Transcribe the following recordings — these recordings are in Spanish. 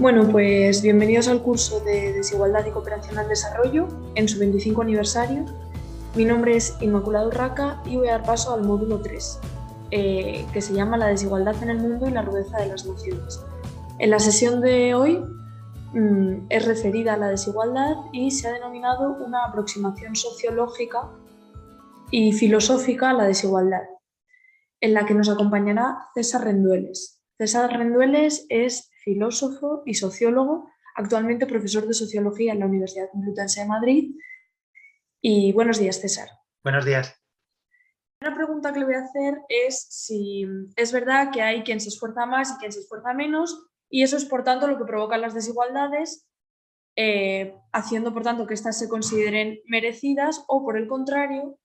Bueno, pues bienvenidos al curso de Desigualdad y Cooperación al Desarrollo en su 25 aniversario. Mi nombre es Inmaculado Urraca y voy a dar paso al módulo 3, eh, que se llama La desigualdad en el mundo y la rudeza de las naciones. En la sesión de hoy mm, es referida a la desigualdad y se ha denominado una aproximación sociológica y filosófica a la desigualdad, en la que nos acompañará César Rendueles. César Rendueles es filósofo y sociólogo, actualmente profesor de Sociología en la Universidad Complutense de Madrid. Y buenos días, César. Buenos días. Una pregunta que le voy a hacer es si es verdad que hay quien se esfuerza más y quien se esfuerza menos, y eso es por tanto lo que provoca las desigualdades, eh, haciendo por tanto que éstas se consideren merecidas, o por el contrario,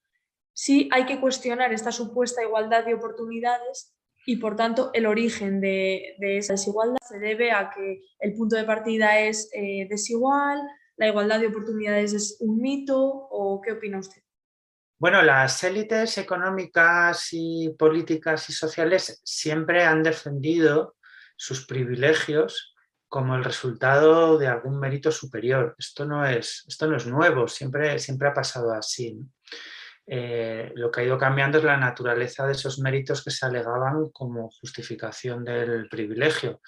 si hay que cuestionar esta supuesta igualdad de oportunidades y por tanto el origen de, esa desigualdad se debe a que el punto de partida es eh, desigual, la igualdad de oportunidades es un mito o qué opina usted? Bueno, las élites económicas y políticas y sociales siempre han defendido sus privilegios como el resultado de algún mérito superior. Esto no es, esto no es nuevo, siempre, siempre ha pasado así. Eh, lo que ha ido cambiando es la naturaleza de esos méritos que se alegaban como justificación del privilegio.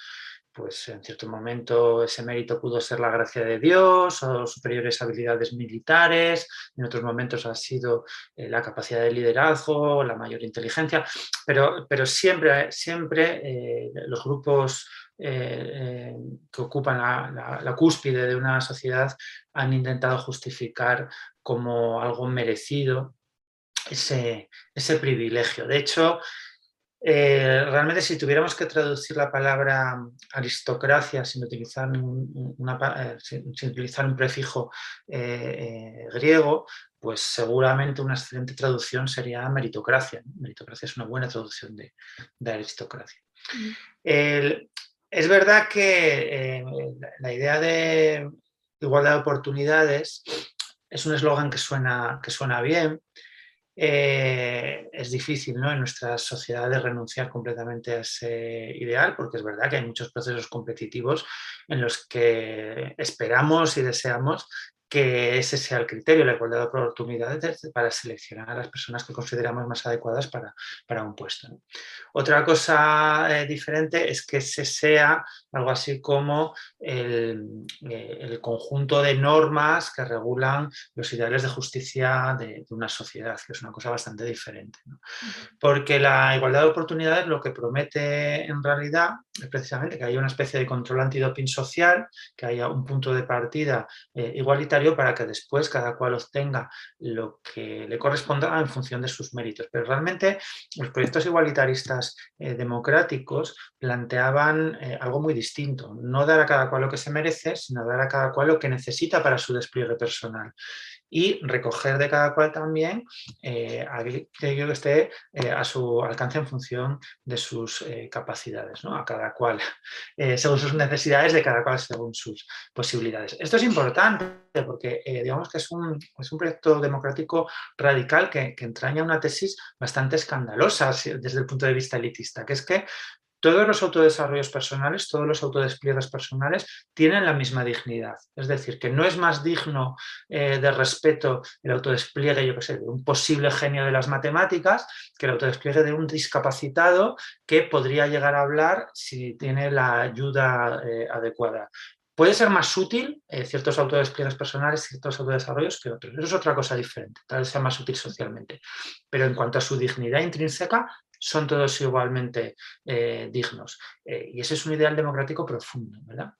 Pues en cierto momento ese mérito pudo ser la gracia de Dios o superiores habilidades militares, en otros momentos ha sido eh, la capacidad de liderazgo, la mayor inteligencia, pero, pero siempre, siempre eh, los grupos que ocupan la, la, cúspide de una sociedad han intentado justificar como algo merecido ese, ese privilegio. De hecho, eh, realmente si tuviéramos que traducir la palabra aristocracia sin utilizar, una, eh, sin, utilizar un prefijo eh, griego, pues seguramente una excelente traducción sería meritocracia. Meritocracia es una buena traducción de, aristocracia. es verdad que la idea de igualdad de oportunidades es un eslogan que suena, que suena bien, eh, es difícil ¿no? en nuestras sociedades renunciar completamente a ese ideal, porque es verdad que hay muchos procesos competitivos en los que esperamos y deseamos que ese sea el criterio, la igualdad de oportunidades para seleccionar a las personas que consideramos más adecuadas para, para un puesto. Otra cosa eh, diferente es que ese sea algo así como el, eh, el, conjunto de normas que regulan los ideales de justicia de, una sociedad, que es una cosa bastante diferente. Porque la igualdad de oportunidades lo que promete en realidad es precisamente que haya una especie de control antidoping social, que haya un punto de partida eh, igualitario para que después cada cual obtenga lo que le corresponda en función de sus méritos. Pero realmente los proyectos igualitaristas eh, democráticos planteaban eh, algo muy distinto, no dar a cada cual lo que se merece, sino dar a cada cual lo que necesita para su despliegue personal y recoger de cada cual también eh, aquello que esté eh, a su alcance en función de sus eh, capacidades, ¿no? a cada cual, según sus necesidades, de cada cual según sus posibilidades. Esto es importante porque digamos que es un, es un proyecto democrático radical que, que entraña una tesis bastante escandalosa desde el punto de vista elitista, que es que todos los autodesarrollos personales, todos los autodespliegues personales tienen la misma dignidad. Es decir, que no es más digno eh, de respeto el autodespliegue, yo que sé, de un posible genio de las matemáticas que el autodespliegue de un discapacitado que podría llegar a hablar si tiene la ayuda eh, adecuada. Puede ser más útil eh, ciertos autodespliegues personales, ciertos autodesarrollos que otros. Eso es otra cosa diferente, tal vez sea más útil socialmente. Pero en cuanto a su dignidad intrínseca, son todos igualmente eh, dignos. Eh, y ese es un ideal democrático profundo, ¿verdad?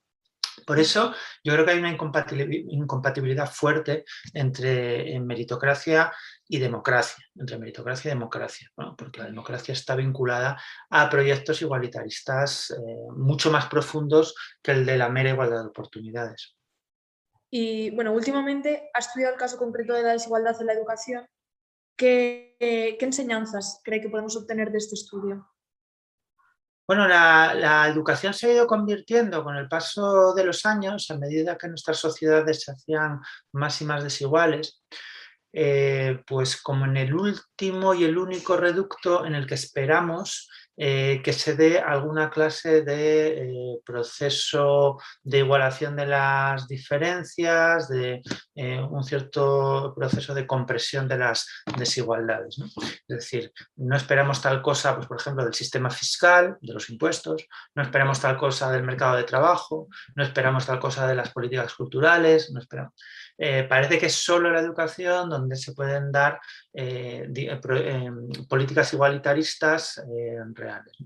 Por eso yo creo que hay una incompatibilidad fuerte entre meritocracia y democracia, entre meritocracia y democracia, porque la democracia está vinculada a proyectos igualitaristas eh, mucho más profundos que el de la mera igualdad de oportunidades. Y bueno, últimamente ha estudiado el caso concreto de la desigualdad en la educación ¿Qué, enseñanzas cree que podemos obtener de este estudio? Bueno, la, educación se ha ido convirtiendo con el paso de los años, a medida que nuestras sociedades se hacían más y más desiguales, eh, pues como en el último y el único reducto en el que esperamos eh, que se dé alguna clase de eh, proceso de igualación de las diferencias, de eh, un cierto proceso de compresión de las desigualdades. Es decir, no esperamos tal cosa, pues, por ejemplo, del sistema fiscal, de los impuestos, no esperamos tal cosa del mercado de trabajo, no esperamos tal cosa de las políticas culturales, no esperamos... parece que es solo la educación donde se pueden dar políticas igualitaristas reales.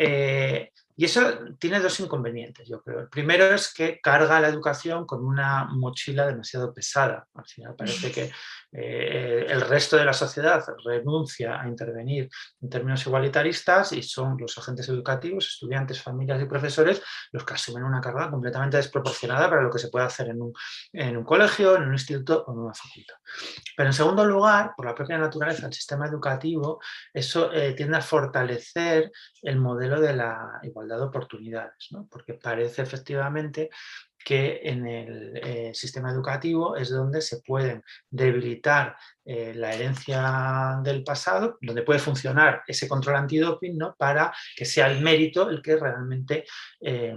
Eh, y eso tiene dos inconvenientes, yo creo. El primero es que carga la educación con una mochila demasiado pesada. Al final parece que eh, el resto de la sociedad renuncia a intervenir en términos igualitaristas y son los agentes educativos, estudiantes, familias y profesores los que asumen una carga completamente desproporcionada para lo que se puede hacer en un, colegio, en un instituto o en una facultad. Pero en segundo lugar, por la propia naturaleza del sistema educativo, eso eh, tiende a fortalecer el modelo de la igualdad de oportunidades, ¿no? porque parece efectivamente que en el eh, sistema educativo es donde se pueden debilitar eh, la herencia del pasado, donde puede funcionar ese control antidoping ¿no? para que sea el mérito el que realmente eh,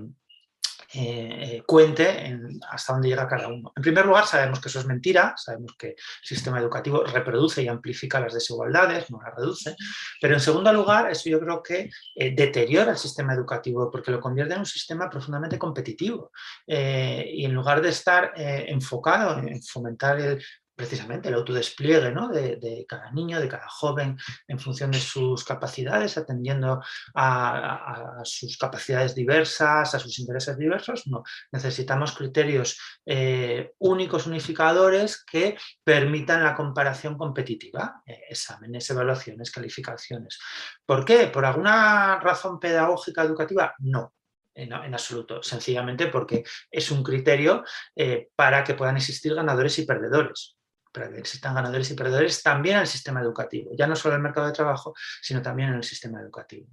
eh, cuente hasta dónde llega cada uno. En primer lugar, sabemos que eso es mentira, sabemos que el sistema educativo reproduce y amplifica las desigualdades, no las reduce, pero en segundo lugar, eso yo creo que eh, deteriora el sistema educativo porque lo convierte en un sistema profundamente competitivo eh, y en lugar de estar enfocado en fomentar el precisamente el autodespliegue ¿no? de, cada niño, de cada joven, en función de sus capacidades, atendiendo a, sus capacidades diversas, a sus intereses diversos. No, necesitamos criterios eh, únicos, unificadores, que permitan la comparación competitiva, eh, exámenes, evaluaciones, calificaciones. ¿Por qué? ¿Por alguna razón pedagógica educativa? No, en, absoluto, sencillamente porque es un criterio eh, para que puedan existir ganadores y perdedores existan ganadores y perdedores también en el sistema educativo, ya no solo en el mercado de trabajo, sino también en el sistema educativo.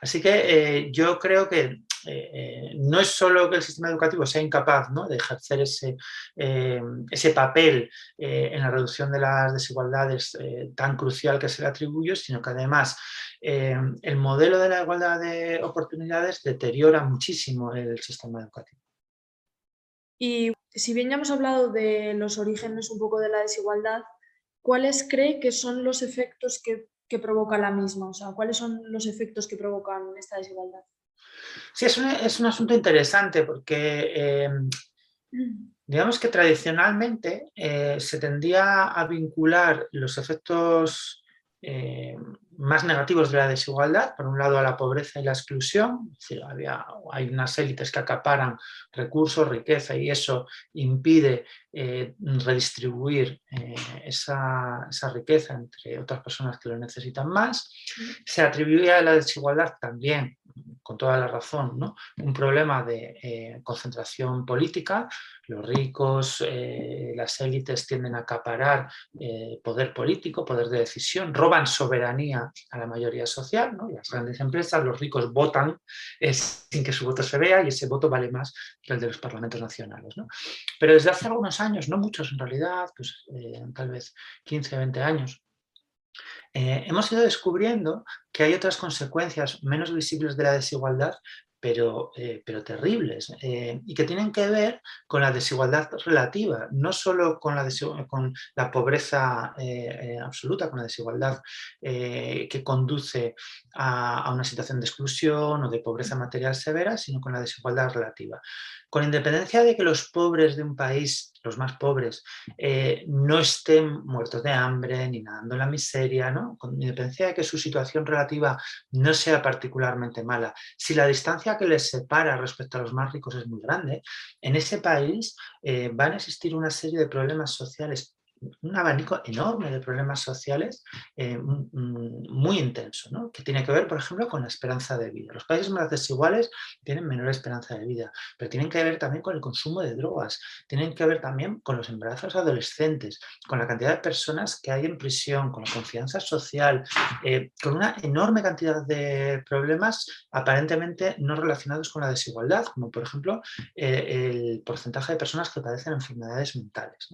Así que eh, yo creo que eh, eh, no es solo que el sistema educativo sea incapaz de ejercer ese, ese papel en la reducción de las desigualdades tan crucial que se le atribuye, sino que además el modelo de la igualdad de oportunidades deteriora muchísimo el sistema educativo. Y si bien ya hemos hablado de los orígenes un poco de la desigualdad, ¿cuáles cree que son los efectos que, provoca la misma? O sea, ¿cuáles son los efectos que provocan esta desigualdad? Sí, es un, asunto interesante porque em, digamos que tradicionalmente eh, se tendía a vincular los efectos eh, más negativos de la desigualdad, por un lado a la pobreza y la exclusión, es decir, había, hay unas élites que acaparan recursos, riqueza y eso impide eh, redistribuir eh, esa, esa, riqueza entre otras personas que lo necesitan más. Se atribuía a la desigualdad también con toda la razón, ¿no? un problema de eh, concentración política. Los ricos, eh, las élites tienden a acaparar eh, poder político, poder de decisión, roban soberanía a la mayoría social. ¿no? Las grandes empresas, los ricos votan sin que su voto se vea y ese voto vale más que el de los parlamentos nacionales. ¿no? Pero desde hace algunos años, no muchos en realidad, pues, tal vez 15, 20 años, eh, hemos ido descubriendo que hay otras consecuencias menos visibles de la desigualdad, pero, eh, pero terribles, eh, y que tienen que ver con la desigualdad relativa, no solo con la, pobreza absoluta, con la desigualdad que conduce a, una situación de exclusión o de pobreza material severa, sino con la desigualdad relativa. Con independencia de que los pobres de un país, los más pobres, eh, no estén muertos de hambre ni nadando en la miseria, ¿no? con independencia de que su situación relativa no sea particularmente mala, si la distancia que les separa respecto a los más ricos es muy grande, en ese país eh, van a existir una serie de problemas sociales un abanico enorme de problemas sociales eh, muy intenso, ¿no? que tiene que ver, por ejemplo, con la esperanza de vida. Los países más desiguales tienen menor esperanza de vida, pero tienen que ver también con el consumo de drogas, tienen que ver también con los embarazos adolescentes, con la cantidad de personas que hay en prisión, con la confianza social, eh, con una enorme cantidad de problemas aparentemente no relacionados con la desigualdad, como por ejemplo eh, el porcentaje de personas que padecen enfermedades mentales.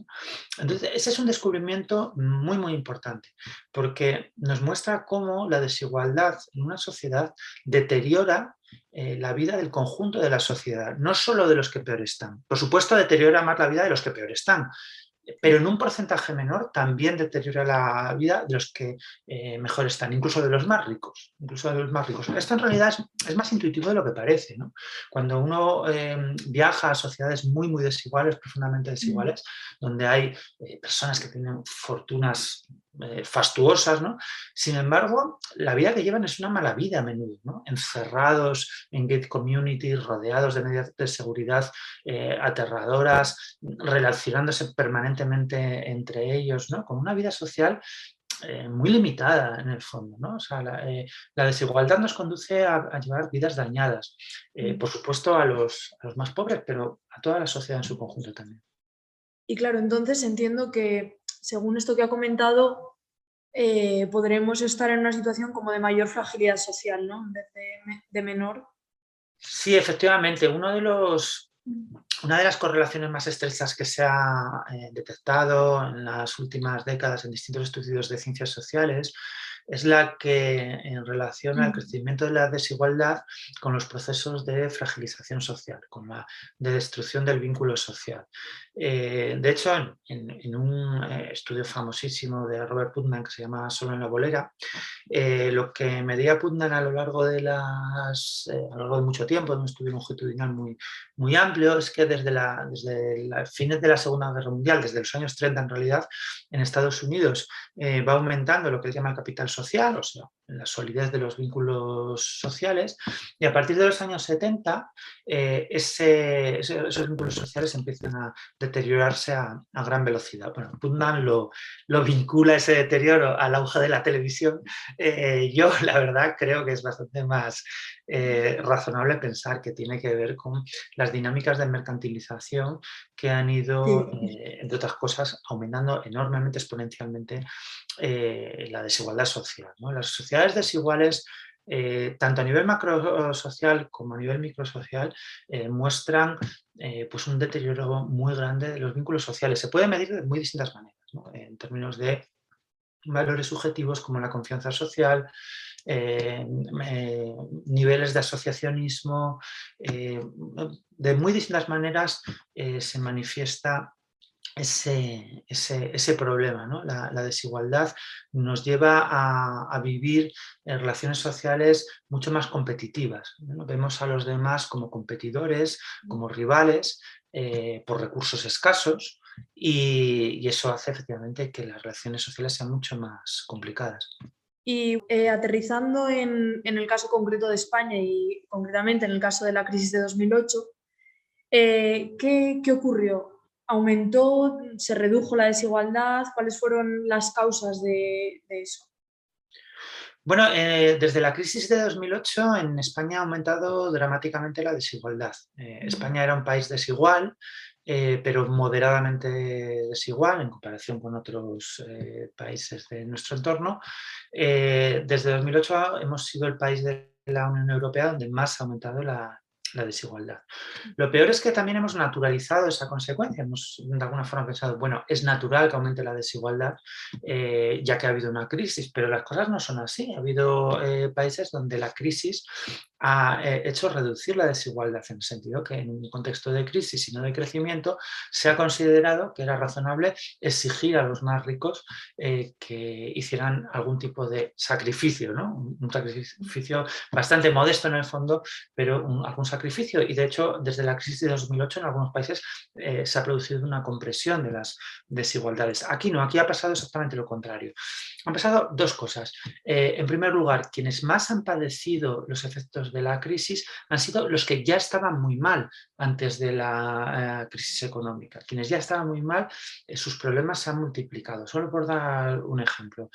Entonces, ese es es un descubrimiento muy, muy importante, porque nos muestra cómo la desigualdad en una sociedad deteriora eh, la vida del conjunto de la sociedad, no solo de los que peor están. Por supuesto, deteriora más la vida de los que peor están, pero en un porcentaje menor también deteriora la vida de los que eh, mejor están, incluso de los más ricos, incluso de los más ricos. Esto en realidad es, más intuitivo de lo que parece. Cuando uno em, viaja a sociedades muy, muy desiguales, profundamente desiguales, donde hay eh, personas que tienen fortunas eh, fastuosas, ¿no? Sin embargo, la vida que llevan es una mala vida a menudo, ¿no? Encerrados en gate communities, rodeados de medidas de seguridad eh, aterradoras, relacionándose permanentemente entre ellos, ¿no? Con una vida social eh, muy limitada en el fondo. ¿no? O sea, la, desigualdad nos conduce a, llevar vidas dañadas, por supuesto a los, más pobres, pero a toda la sociedad en su conjunto también. Y claro, entonces entiendo que según esto que ha comentado, eh, podremos estar en una situación como de mayor fragilidad social, ¿no? En vez de, menor. Sí, efectivamente. Uno de los, una de las correlaciones más estrechas que se ha eh, detectado en las últimas décadas en distintos estudios de ciencias sociales es la que en relación al crecimiento de la desigualdad con los procesos de fragilización social, con la de destrucción del vínculo social. Eh, de hecho, en, un eh, estudio famosísimo de Robert Putnam que se llama Solo en la bolera, eh, lo que medía Putnam a lo largo de las a lo largo de mucho tiempo, en un estudio longitudinal muy, muy amplio, es que desde, la, desde fines de la Segunda Guerra Mundial, desde los años 30 en realidad, en Estados Unidos va aumentando lo que se llama el capital social, o sea, la solidez de los vínculos sociales, y a partir de los años 70 esos vínculos sociales empiezan a deteriorarse a, gran velocidad. Bueno, Putnam lo, lo, vincula ese deterioro al auge de la televisión. Eh, yo, la verdad, creo que es bastante más eh, razonable pensar que tiene que ver con las dinámicas de mercantilización que han ido, eh, entre otras cosas, aumentando enormemente, exponencialmente la desigualdad social. Las sociedades desiguales eh, tanto a nivel macrosocial como a nivel microsocial, eh, muestran eh, pues un deterioro muy grande de los vínculos sociales. Se puede medir de muy distintas maneras, en términos de valores subjetivos como la confianza social, niveles de asociacionismo, de muy distintas maneras se manifiesta ese, ese, problema. ¿no? La, desigualdad nos lleva a, vivir en relaciones sociales mucho más competitivas. Vemos a los demás como competidores, como rivales, eh, por recursos escasos y, eso hace efectivamente que las relaciones sociales sean mucho más complicadas. Y eh, aterrizando en, el caso concreto de España y concretamente en el caso de la crisis de 2008, eh, ¿qué, ¿qué ocurrió? Aumentó, se redujo la desigualdad? ¿Cuáles fueron las causas de, eso? Bueno, eh, desde la crisis de 2008 en España ha aumentado dramáticamente la desigualdad. Eh, España era un país desigual, eh, pero moderadamente desigual en comparación con otros países de nuestro entorno. desde 2008 hemos sido el país de la Unión Europea donde más ha aumentado la, la desigualdad. Lo peor es que también hemos naturalizado esa consecuencia, hemos de alguna forma pensado, bueno, es natural que aumente la desigualdad eh, ya que ha habido una crisis, pero las cosas no son así. Ha habido eh, países donde la crisis ha eh, hecho reducir la desigualdad en el sentido que en un contexto de crisis y no de crecimiento se ha considerado que era razonable exigir a los más ricos que hicieran algún tipo de sacrificio, ¿no? un sacrificio bastante modesto en el fondo, pero algún sacrificio sacrificio y de hecho desde la crisis de 2008 en algunos países eh, se ha producido una compresión de las desigualdades. Aquí no, aquí ha pasado exactamente lo contrario. Han pasado dos cosas. Eh, en primer lugar, quienes más han padecido los efectos de la crisis han sido los que ya estaban muy mal antes de la eh, crisis económica. Quienes ya estaban muy mal, sus problemas se han multiplicado. Solo por dar un ejemplo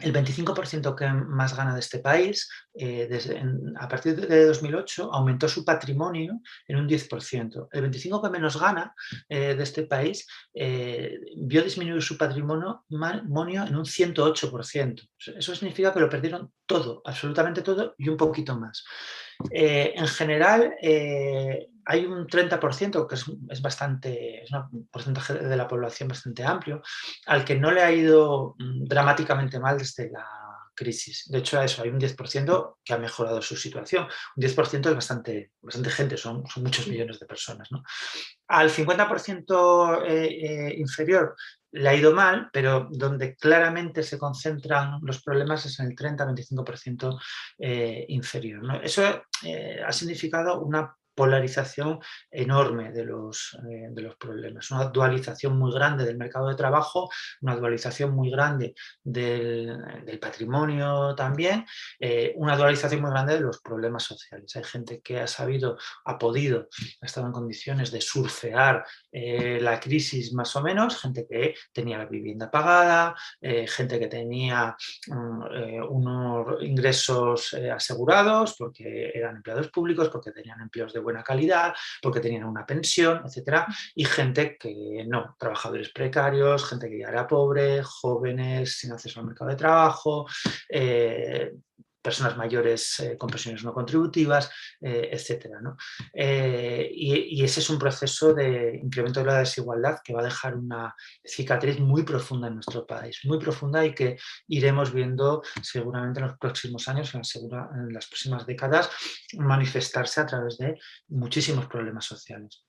el 25% que más gana de este país, eh, desde, a partir de 2008, aumentó su patrimonio en un 10%. El 25% que menos gana eh, de este país eh, vio disminuir su patrimonio en un 108%. Eso significa que lo perdieron todo, absolutamente todo y un poquito más. en general, hay un 30%, que es, bastante, es un porcentaje de la población bastante amplio, al que no le ha ido mm, dramáticamente mal desde la crisis. De hecho, a eso hay un 10% que ha mejorado su situación. Un 10% es bastante, bastante gente, son, son muchos millones de personas. ¿no? Al 50% eh, eh, inferior le ha ido mal, pero donde claramente se concentran los problemas es en el 30-25% eh, inferior. ¿no? Eso ha significado una polarización enorme de los, eh, de los problemas, una dualización muy grande del mercado de trabajo, una dualización muy grande del, patrimonio también, eh, una dualización muy grande de los problemas sociales. Hay gente que ha sabido, ha podido, ha estado en condiciones de surfear eh, la crisis más o menos, gente que tenía la vivienda pagada, gente que tenía mm, unos ingresos asegurados porque eran empleados públicos, porque tenían empleos de buena calidad, porque tenían una pensión, etcétera, y gente que no, trabajadores precarios, gente que ya era pobre, jóvenes sin acceso al mercado de trabajo, eh, personas mayores eh, con pensiones no contributivas, eh, etcétera. Eh, y, ese es un proceso de incremento de la desigualdad que va a dejar una cicatriz muy profunda en nuestro país, muy profunda y que iremos viendo seguramente en los próximos años, en, en las próximas décadas, manifestarse a través de muchísimos problemas sociales.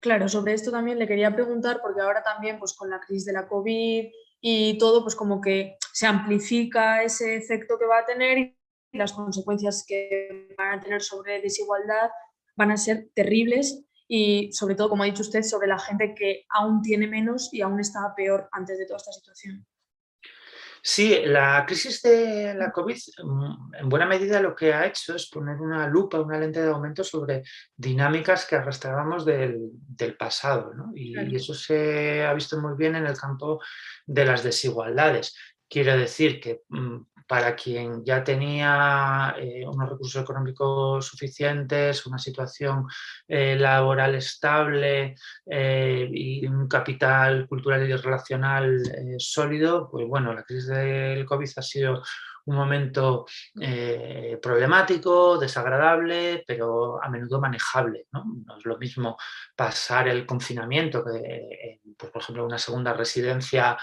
Claro, sobre esto también le quería preguntar, porque ahora también pues, con la crisis de la COVID y todo, pues como que se amplifica ese efecto que va a tener las consecuencias que van a tener sobre desigualdad van a ser terribles y sobre todo, como ha dicho usted, sobre la gente que aún tiene menos y aún estaba peor antes de toda esta situación. Sí, la crisis de la COVID mm, en buena medida lo que ha hecho es poner una lupa, una lente de aumento sobre dinámicas que arrastrábamos del, pasado. Y, y, eso se ha visto muy bien en el campo de las desigualdades. Quiero decir que mm, para quien ya tenía eh, unos recursos económicos suficientes, una situación eh, laboral estable eh, y un capital cultural y relacional sólido, pues bueno, la crisis del COVID ha sido un momento problemático, desagradable, pero a menudo manejable. ¿no? es lo mismo pasar el confinamiento, que, pues, por ejemplo, una segunda residencia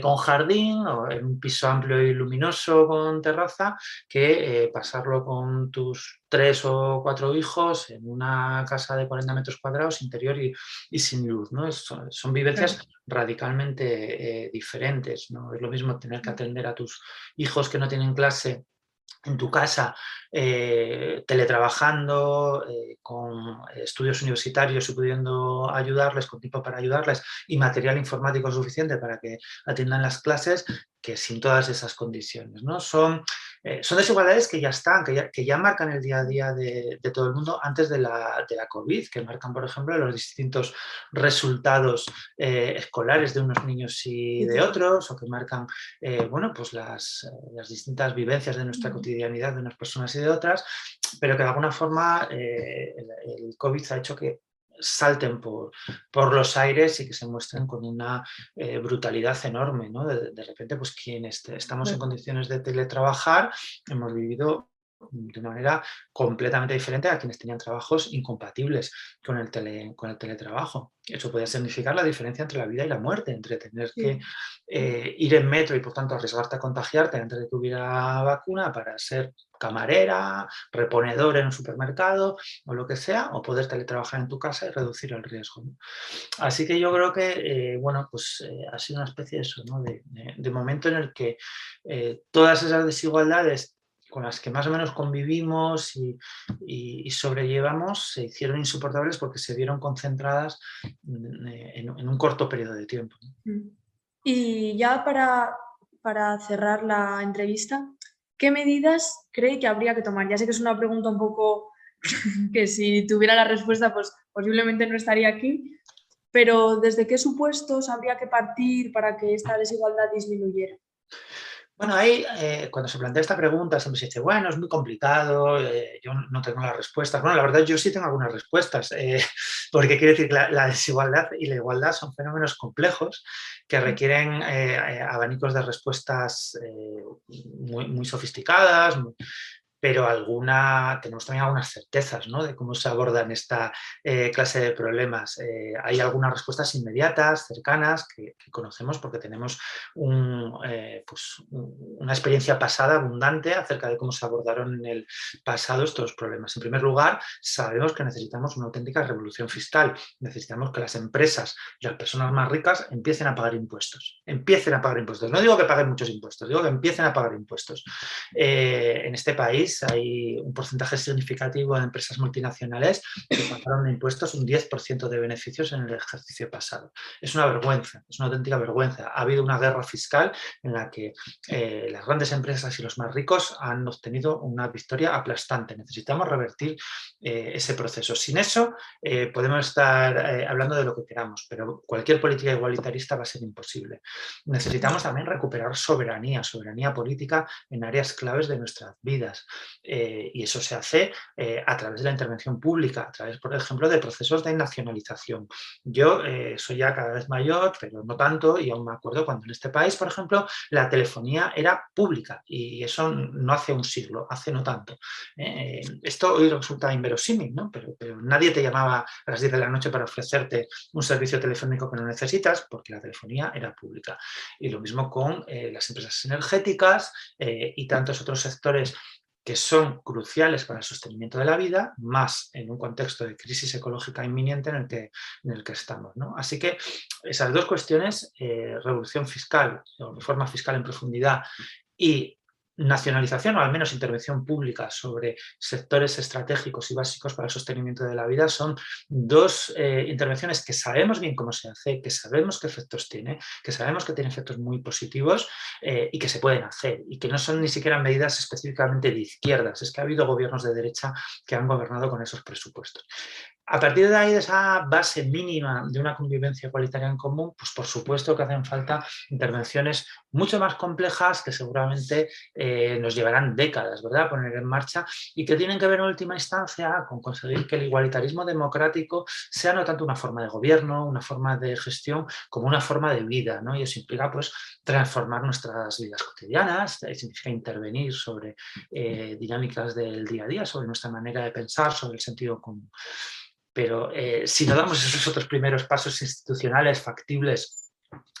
con jardín o en un piso amplio y luminoso con terraza, que pasarlo con tus tres o cuatro hijos en una casa de 40 metros cuadrados, interior y, sin luz. ¿no? son, vivencias radicalmente eh, diferentes. ¿no? Es lo mismo tener que atender a tus hijos que no tienen clase en tu casa, eh, teletrabajando, eh, con estudios universitarios y pudiendo ayudarles, con tiempo para ayudarles y material informático suficiente para que atiendan las clases, que sin todas esas condiciones. ¿no? Son, eh, son desigualdades que ya están, que ya, que ya, marcan el día a día de, todo el mundo antes de la, de la, COVID, que marcan, por ejemplo, los distintos resultados eh, escolares de unos niños y de otros, o que marcan eh, bueno, pues las, las, distintas vivencias de nuestra cotidianidad de unas personas y de otras, pero que de alguna forma el, el COVID ha hecho que salten por, por, los aires y que se muestren con una eh, brutalidad enorme. ¿no? De, repente, pues quienes estamos en condiciones de teletrabajar, hemos vivido de una manera completamente diferente a quienes tenían trabajos incompatibles con el, tele, con el teletrabajo. Eso podría significar la diferencia entre la vida y la muerte, entre tener que eh, ir en metro y por tanto arriesgarte a contagiarte antes de que hubiera vacuna para ser camarera, reponedor en un supermercado o lo que sea, o poder teletrabajar en tu casa y reducir el riesgo. Así que yo creo que, eh, bueno, pues eh, ha sido una especie de eso, ¿no? de, de, momento en el que todas esas desigualdades con las que más o menos convivimos y, sobrellevamos se hicieron insoportables porque se vieron concentradas en, un corto periodo de tiempo. Mm. Y ya para, para, cerrar la entrevista, ¿qué medidas cree que habría que tomar? Ya sé que es una pregunta un poco que si tuviera la respuesta, pues posiblemente no estaría aquí, pero ¿desde qué supuestos habría que partir para que esta desigualdad disminuyera? Bueno, ahí eh, cuando se plantea esta pregunta siempre se dice, bueno, es muy complicado, eh, yo no tengo las respuestas. Bueno, la verdad yo sí tengo algunas respuestas, eh, porque quiere decir que la, desigualdad y la igualdad son fenómenos complejos que requieren abanicos de respuestas muy, muy, sofisticadas, pero alguna, tenemos también algunas certezas ¿no? de cómo se abordan esta eh, clase de problemas. Eh, hay algunas respuestas inmediatas, cercanas, que, conocemos porque tenemos pues, una experiencia pasada abundante acerca de cómo se abordaron en el pasado estos problemas. En primer lugar, sabemos que necesitamos una auténtica revolución fiscal. Necesitamos que las empresas y las personas más ricas empiecen a pagar impuestos. Empiecen a pagar impuestos. No digo que paguen muchos impuestos, digo que empiecen a pagar impuestos. Eh, en este país hay un porcentaje significativo de empresas multinacionales que pagaron impuestos un 10% de beneficios en el ejercicio pasado. Es una vergüenza, es una auténtica vergüenza. Ha habido una guerra fiscal en la que eh, las grandes empresas y los más ricos han obtenido una victoria aplastante. Necesitamos revertir eh, ese proceso. Sin eso podemos estar hablando de lo que queramos, pero cualquier política igualitarista va a ser imposible. Necesitamos también recuperar soberanía, soberanía política en áreas claves de nuestras vidas. Eh, y eso se hace eh, a través de la intervención pública, a través, por ejemplo, de procesos de nacionalización. Yo eh, soy ya cada vez mayor, pero no tanto, y aún me acuerdo cuando en este país, por ejemplo, la telefonía era pública, y eso no hace un siglo, hace no tanto. esto hoy resulta inverosímil, ¿no? pero, pero nadie te llamaba a las 10 de la noche para ofrecerte un servicio telefónico que no necesitas, porque la telefonía era pública. Y lo mismo con las empresas energéticas y tantos otros sectores que son cruciales para el sostenimiento de la vida, más en un contexto de crisis ecológica inminente en el que, en el que estamos. ¿no? Así que esas dos cuestiones, eh, revolución fiscal o reforma fiscal en profundidad y nacionalización o al menos intervención pública sobre sectores estratégicos y básicos para el sostenimiento de la vida son dos eh, intervenciones que sabemos bien cómo se hace, que sabemos qué efectos tiene, que sabemos que tiene efectos muy positivos eh, y que se pueden hacer y que no son ni siquiera medidas específicamente de izquierdas, es que ha habido gobiernos de derecha que han gobernado con esos presupuestos. A partir de ahí, de esa base mínima de una convivencia igualitaria en común, pues por supuesto que hacen falta intervenciones mucho más complejas que seguramente eh, nos llevarán décadas, ¿verdad?, poner en marcha y que tienen que ver en última instancia con conseguir que el igualitarismo democrático sea no tanto una forma de gobierno, una forma de gestión, como una forma de vida, ¿no? Y eso implica, pues, transformar nuestras vidas cotidianas, significa intervenir sobre eh, dinámicas del día a día, sobre nuestra manera de pensar, sobre el sentido común. Pero eh, si no damos esos otros primeros pasos institucionales factibles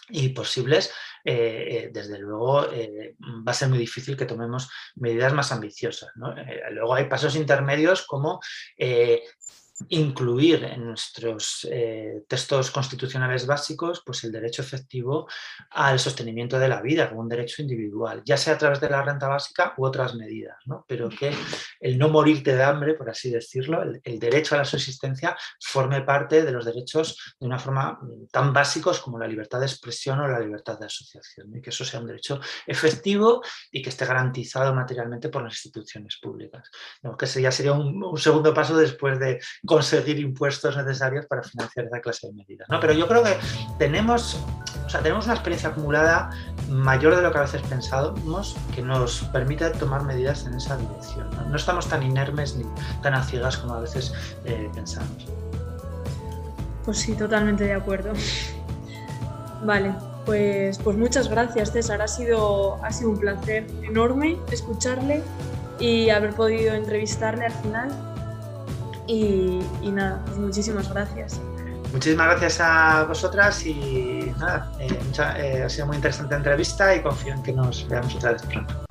y posibles, eh, eh, desde luego va a ser muy difícil que tomemos medidas más ambiciosas. luego hay pasos intermedios como incluir en nuestros eh, textos constitucionales básicos pues el derecho efectivo al sostenimiento de la vida como un derecho individual, ya sea a través de la renta básica u otras medidas, ¿no? pero que el no morirte de hambre, por así decirlo, el, derecho a la subsistencia forme parte de los derechos de una forma mm, tan básicos como la libertad de expresión o la libertad de asociación, y que eso sea un derecho efectivo y que esté garantizado materialmente por las instituciones públicas. Que ese ya sería un segundo paso después de conseguir impuestos necesarios para financiar esa clase de medidas. ¿no? Pero yo creo que tenemos, o sea, tenemos una experiencia acumulada mayor de lo que a veces pensábamos que nos permite tomar medidas en esa dirección. No, estamos tan inermes ni tan a ciegas como a veces eh, pensamos. Pues sí, totalmente de acuerdo. Vale, pues, pues muchas gracias César, ha sido, ha sido un placer enorme escucharle y haber podido entrevistarle al final y, nada, pues muchísimas gracias. Muchísimas gracias a vosotras y nada, eh, eh, ha sido muy interesante la entrevista y confío en que nos veamos otra vez pronto.